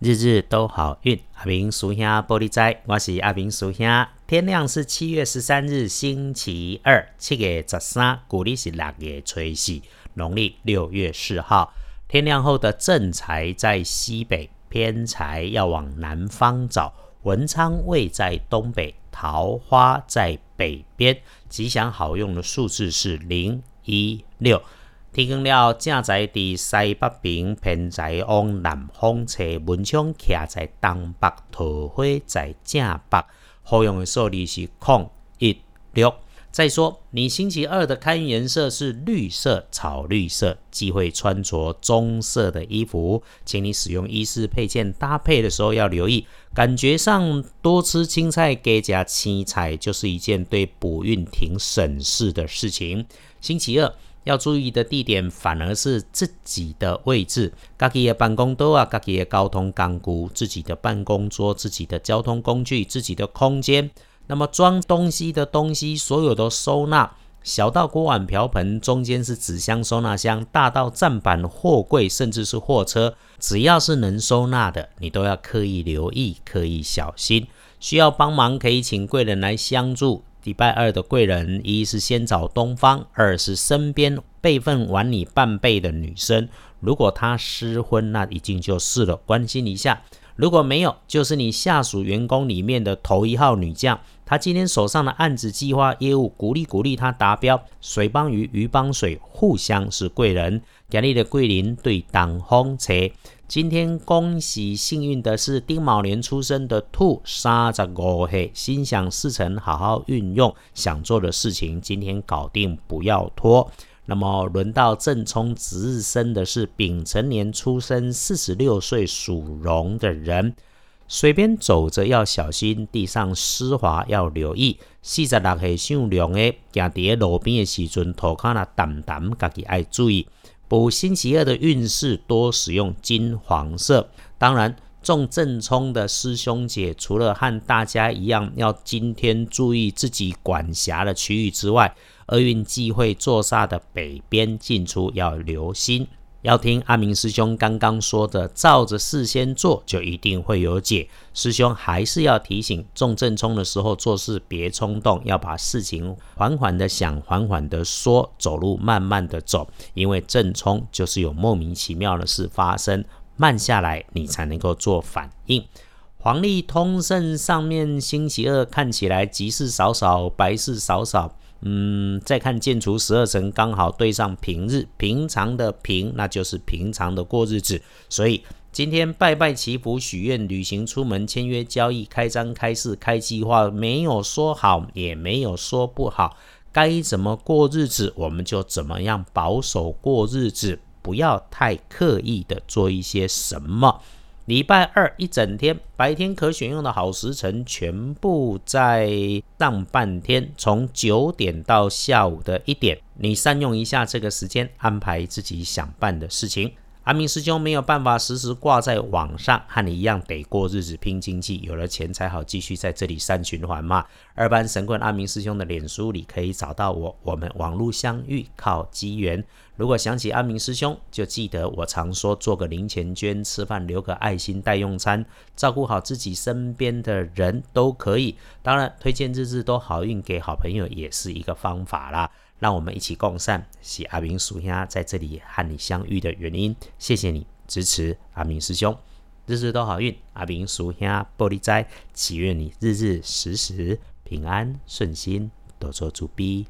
日日都好运，阿明叔兄玻璃仔，我是阿明叔兄。天亮是七月十三日，星期二，七月十三，古历是六月初四，农历六月四号。天亮后的正财在西北，偏财要往南方找。文昌位在东北，桃花在北边。吉祥好用的数字是零一六。天光了，正在伫西北边，偏在往南方吹，文昌徛在东北，桃花在正北。好用的数字是空一六。再说，你星期二的开运颜色是绿色、草绿色，忌讳穿着棕色的衣服。请你使用衣饰配件搭配的时候要留意，感觉上多吃青菜、给加青菜，就是一件对补运挺省事的事情。星期二。要注意的地点反而是自己的位置，自己的办公桌啊，自己的交通工具，自己的办公桌，自己的交通工具，自己的空间。那么装东西的东西，所有的收纳，小到锅碗瓢盆，中间是纸箱收纳箱，大到站板、货柜，甚至是货车，只要是能收纳的，你都要刻意留意，刻意小心。需要帮忙可以请贵人来相助。礼拜二的贵人，一是先找东方，二是身边辈分晚你半辈的女生。如果她失婚，那已经就是了，关心一下；如果没有，就是你下属员工里面的头一号女将。她今天手上的案子、计划、业务，鼓励鼓励她达标。水帮鱼，鱼帮水，互相是贵人。家里的贵人对挡风车。今天恭喜幸运的是丁卯年出生的兔，三十五岁，心想事成，好好运用想做的事情，今天搞定，不要拖。那么轮到正冲值日生的是丙辰年出生，四十六岁属龙的人，水边走着要小心，地上湿滑要留意。四十六岁属龙的，行在路边的时阵，头壳那淡淡，家己爱注意。补星期二的运势，多使用金黄色。当然，中正冲的师兄姐，除了和大家一样要今天注意自己管辖的区域之外，厄运忌讳坐煞的北边进出要留心。要听阿明师兄刚刚说的，照着事先做，就一定会有解。师兄还是要提醒，中正冲的时候做事别冲动，要把事情缓缓的想，缓缓的说，走路慢慢的走，因为正冲就是有莫名其妙的事发生，慢下来你才能够做反应。黄历通胜上面星期二看起来吉事少少，白事少少。嗯，再看建除十二层，刚好对上平日，平常的平，那就是平常的过日子。所以今天拜拜祈福、许愿、旅行、出门、签约、交易、开张、开市、开计划，没有说好，也没有说不好，该怎么过日子，我们就怎么样保守过日子，不要太刻意的做一些什么。礼拜二一整天，白天可选用的好时辰全部在上半天，从九点到下午的一点，你善用一下这个时间，安排自己想办的事情。阿明师兄没有办法时时挂在网上，和你一样得过日子拼经济，有了钱才好继续在这里善循环嘛。二班神棍阿明师兄的脸书里可以找到我，我们网络相遇靠机缘。如果想起阿明师兄，就记得我常说做个零钱捐，吃饭留个爱心代用餐，照顾好自己身边的人都可以。当然，推荐日日都好运给好朋友也是一个方法啦。让我们一起共善，是阿明叔兄在这里和你相遇的原因。谢谢你支持阿明师兄，日日都好运。阿明叔兄玻璃斋，祈愿你日日时时平安顺心，多做主逼。